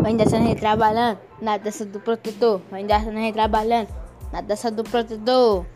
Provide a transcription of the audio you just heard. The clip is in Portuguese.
Vai descendo aí trabalhando na dança do protetor. Vai descendo aí trabalhando na dança do protetor.